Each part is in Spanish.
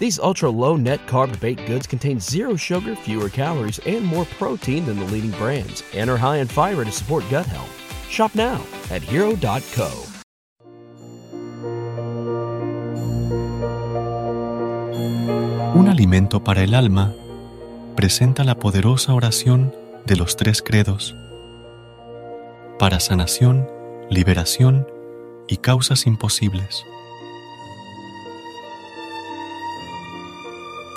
These ultra low net carb baked goods contain zero sugar, fewer calories, and more protein than the leading brands, and are high in fiber to support gut health. Shop now at hero.co. Un alimento para el alma presenta la poderosa oración de los tres credos para sanación, liberación y causas imposibles.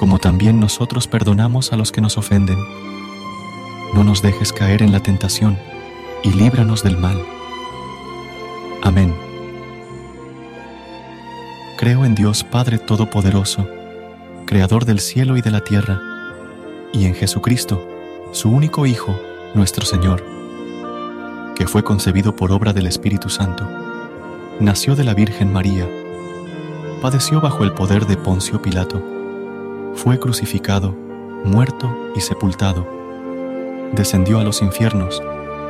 como también nosotros perdonamos a los que nos ofenden. No nos dejes caer en la tentación, y líbranos del mal. Amén. Creo en Dios Padre Todopoderoso, Creador del cielo y de la tierra, y en Jesucristo, su único Hijo, nuestro Señor, que fue concebido por obra del Espíritu Santo, nació de la Virgen María, padeció bajo el poder de Poncio Pilato, fue crucificado, muerto y sepultado. Descendió a los infiernos,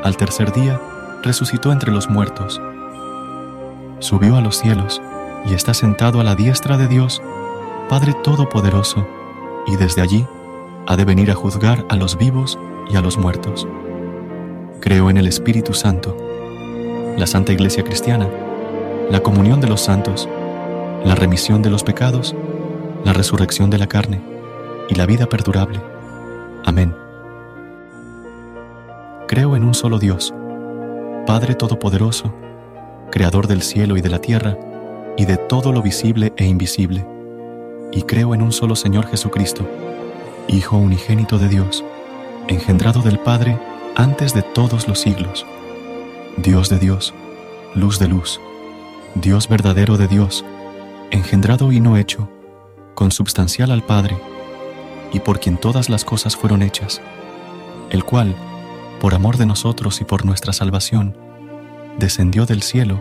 al tercer día resucitó entre los muertos. Subió a los cielos y está sentado a la diestra de Dios, Padre Todopoderoso, y desde allí ha de venir a juzgar a los vivos y a los muertos. Creo en el Espíritu Santo, la Santa Iglesia Cristiana, la comunión de los santos, la remisión de los pecados, la resurrección de la carne y la vida perdurable. Amén. Creo en un solo Dios, Padre Todopoderoso, Creador del cielo y de la tierra, y de todo lo visible e invisible, y creo en un solo Señor Jesucristo, Hijo unigénito de Dios, engendrado del Padre antes de todos los siglos, Dios de Dios, luz de luz, Dios verdadero de Dios, engendrado y no hecho, consubstancial al Padre, y por quien todas las cosas fueron hechas, el cual, por amor de nosotros y por nuestra salvación, descendió del cielo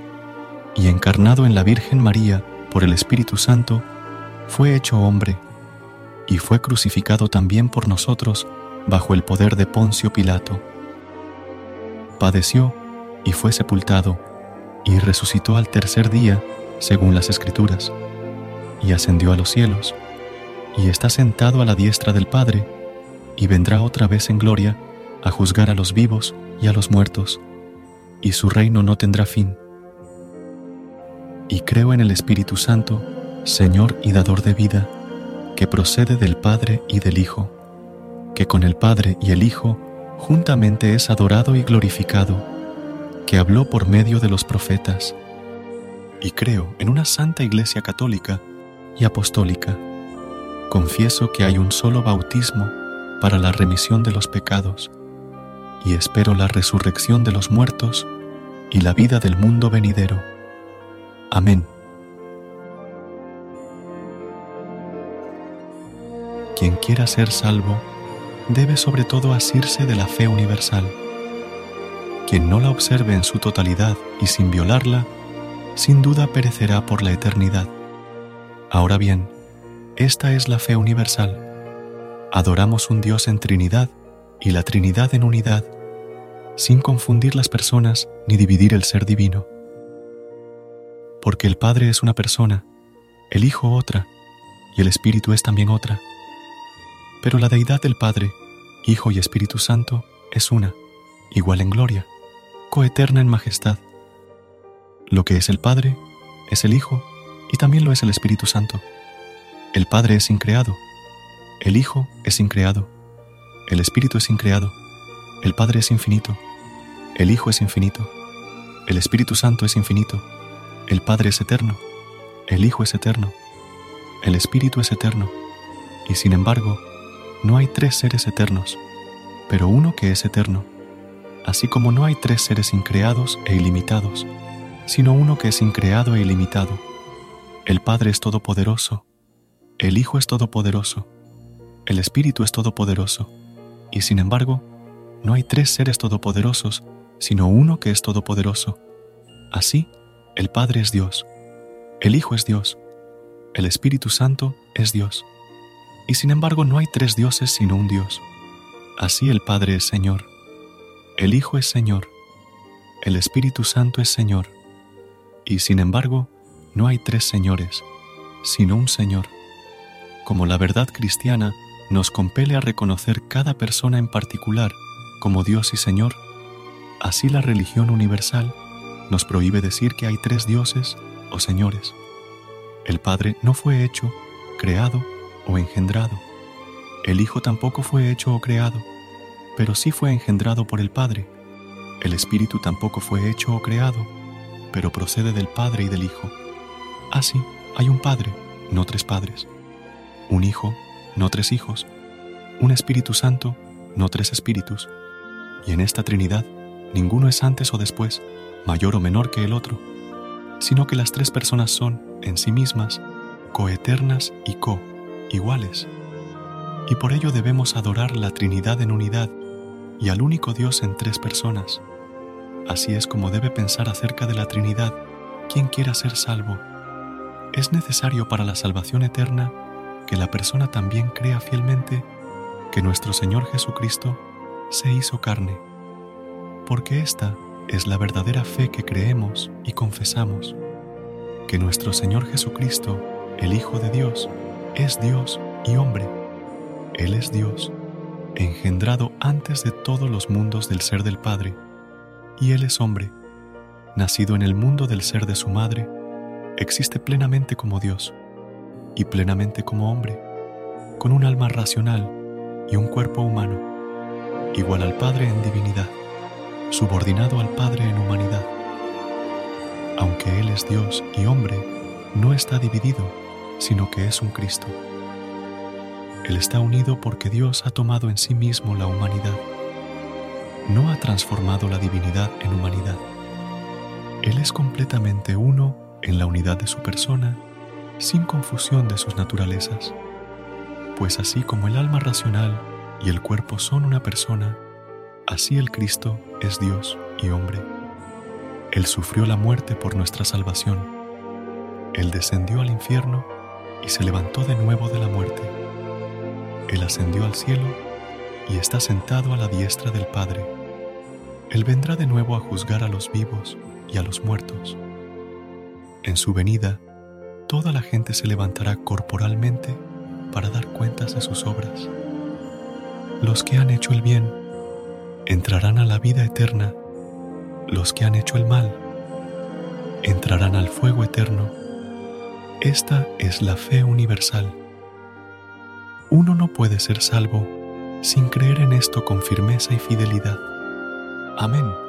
y encarnado en la Virgen María por el Espíritu Santo, fue hecho hombre, y fue crucificado también por nosotros bajo el poder de Poncio Pilato. Padeció y fue sepultado, y resucitó al tercer día, según las Escrituras y ascendió a los cielos, y está sentado a la diestra del Padre, y vendrá otra vez en gloria a juzgar a los vivos y a los muertos, y su reino no tendrá fin. Y creo en el Espíritu Santo, Señor y dador de vida, que procede del Padre y del Hijo, que con el Padre y el Hijo juntamente es adorado y glorificado, que habló por medio de los profetas. Y creo en una santa Iglesia católica, y apostólica. Confieso que hay un solo bautismo para la remisión de los pecados y espero la resurrección de los muertos y la vida del mundo venidero. Amén. Quien quiera ser salvo debe sobre todo asirse de la fe universal. Quien no la observe en su totalidad y sin violarla, sin duda perecerá por la eternidad. Ahora bien, esta es la fe universal. Adoramos un Dios en Trinidad y la Trinidad en unidad, sin confundir las personas ni dividir el ser divino. Porque el Padre es una persona, el Hijo otra, y el Espíritu es también otra. Pero la deidad del Padre, Hijo y Espíritu Santo es una, igual en gloria, coeterna en majestad. Lo que es el Padre es el Hijo y también lo es el Espíritu Santo. El Padre es increado, el Hijo es increado, el Espíritu es increado, el Padre es infinito, el Hijo es infinito, el Espíritu Santo es infinito, el Padre es eterno, el Hijo es eterno, el Espíritu es eterno, y sin embargo, no hay tres seres eternos, pero uno que es eterno, así como no hay tres seres increados e ilimitados, sino uno que es increado e ilimitado. El Padre es todopoderoso, el Hijo es todopoderoso, el Espíritu es todopoderoso, y sin embargo, no hay tres seres todopoderosos, sino uno que es todopoderoso. Así, el Padre es Dios, el Hijo es Dios, el Espíritu Santo es Dios, y sin embargo no hay tres dioses sino un Dios. Así el Padre es Señor, el Hijo es Señor, el Espíritu Santo es Señor, y sin embargo no hay tres señores, sino un Señor como la verdad cristiana nos compele a reconocer cada persona en particular como Dios y Señor, así la religión universal nos prohíbe decir que hay tres dioses o señores. El Padre no fue hecho, creado o engendrado. El Hijo tampoco fue hecho o creado, pero sí fue engendrado por el Padre. El Espíritu tampoco fue hecho o creado, pero procede del Padre y del Hijo. Así, hay un Padre, no tres padres un Hijo, no tres hijos, un Espíritu Santo, no tres espíritus, y en esta Trinidad ninguno es antes o después, mayor o menor que el otro, sino que las tres personas son, en sí mismas, coeternas y co, iguales. Y por ello debemos adorar la Trinidad en unidad y al único Dios en tres personas. Así es como debe pensar acerca de la Trinidad quien quiera ser salvo. Es necesario para la salvación eterna que la persona también crea fielmente que nuestro Señor Jesucristo se hizo carne, porque esta es la verdadera fe que creemos y confesamos, que nuestro Señor Jesucristo, el Hijo de Dios, es Dios y hombre. Él es Dios, engendrado antes de todos los mundos del ser del Padre, y Él es hombre, nacido en el mundo del ser de su madre, existe plenamente como Dios y plenamente como hombre, con un alma racional y un cuerpo humano, igual al Padre en divinidad, subordinado al Padre en humanidad. Aunque Él es Dios y hombre, no está dividido, sino que es un Cristo. Él está unido porque Dios ha tomado en sí mismo la humanidad. No ha transformado la divinidad en humanidad. Él es completamente uno en la unidad de su persona sin confusión de sus naturalezas, pues así como el alma racional y el cuerpo son una persona, así el Cristo es Dios y hombre. Él sufrió la muerte por nuestra salvación. Él descendió al infierno y se levantó de nuevo de la muerte. Él ascendió al cielo y está sentado a la diestra del Padre. Él vendrá de nuevo a juzgar a los vivos y a los muertos. En su venida, toda la gente se levantará corporalmente para dar cuentas de sus obras. Los que han hecho el bien entrarán a la vida eterna, los que han hecho el mal entrarán al fuego eterno. Esta es la fe universal. Uno no puede ser salvo sin creer en esto con firmeza y fidelidad. Amén.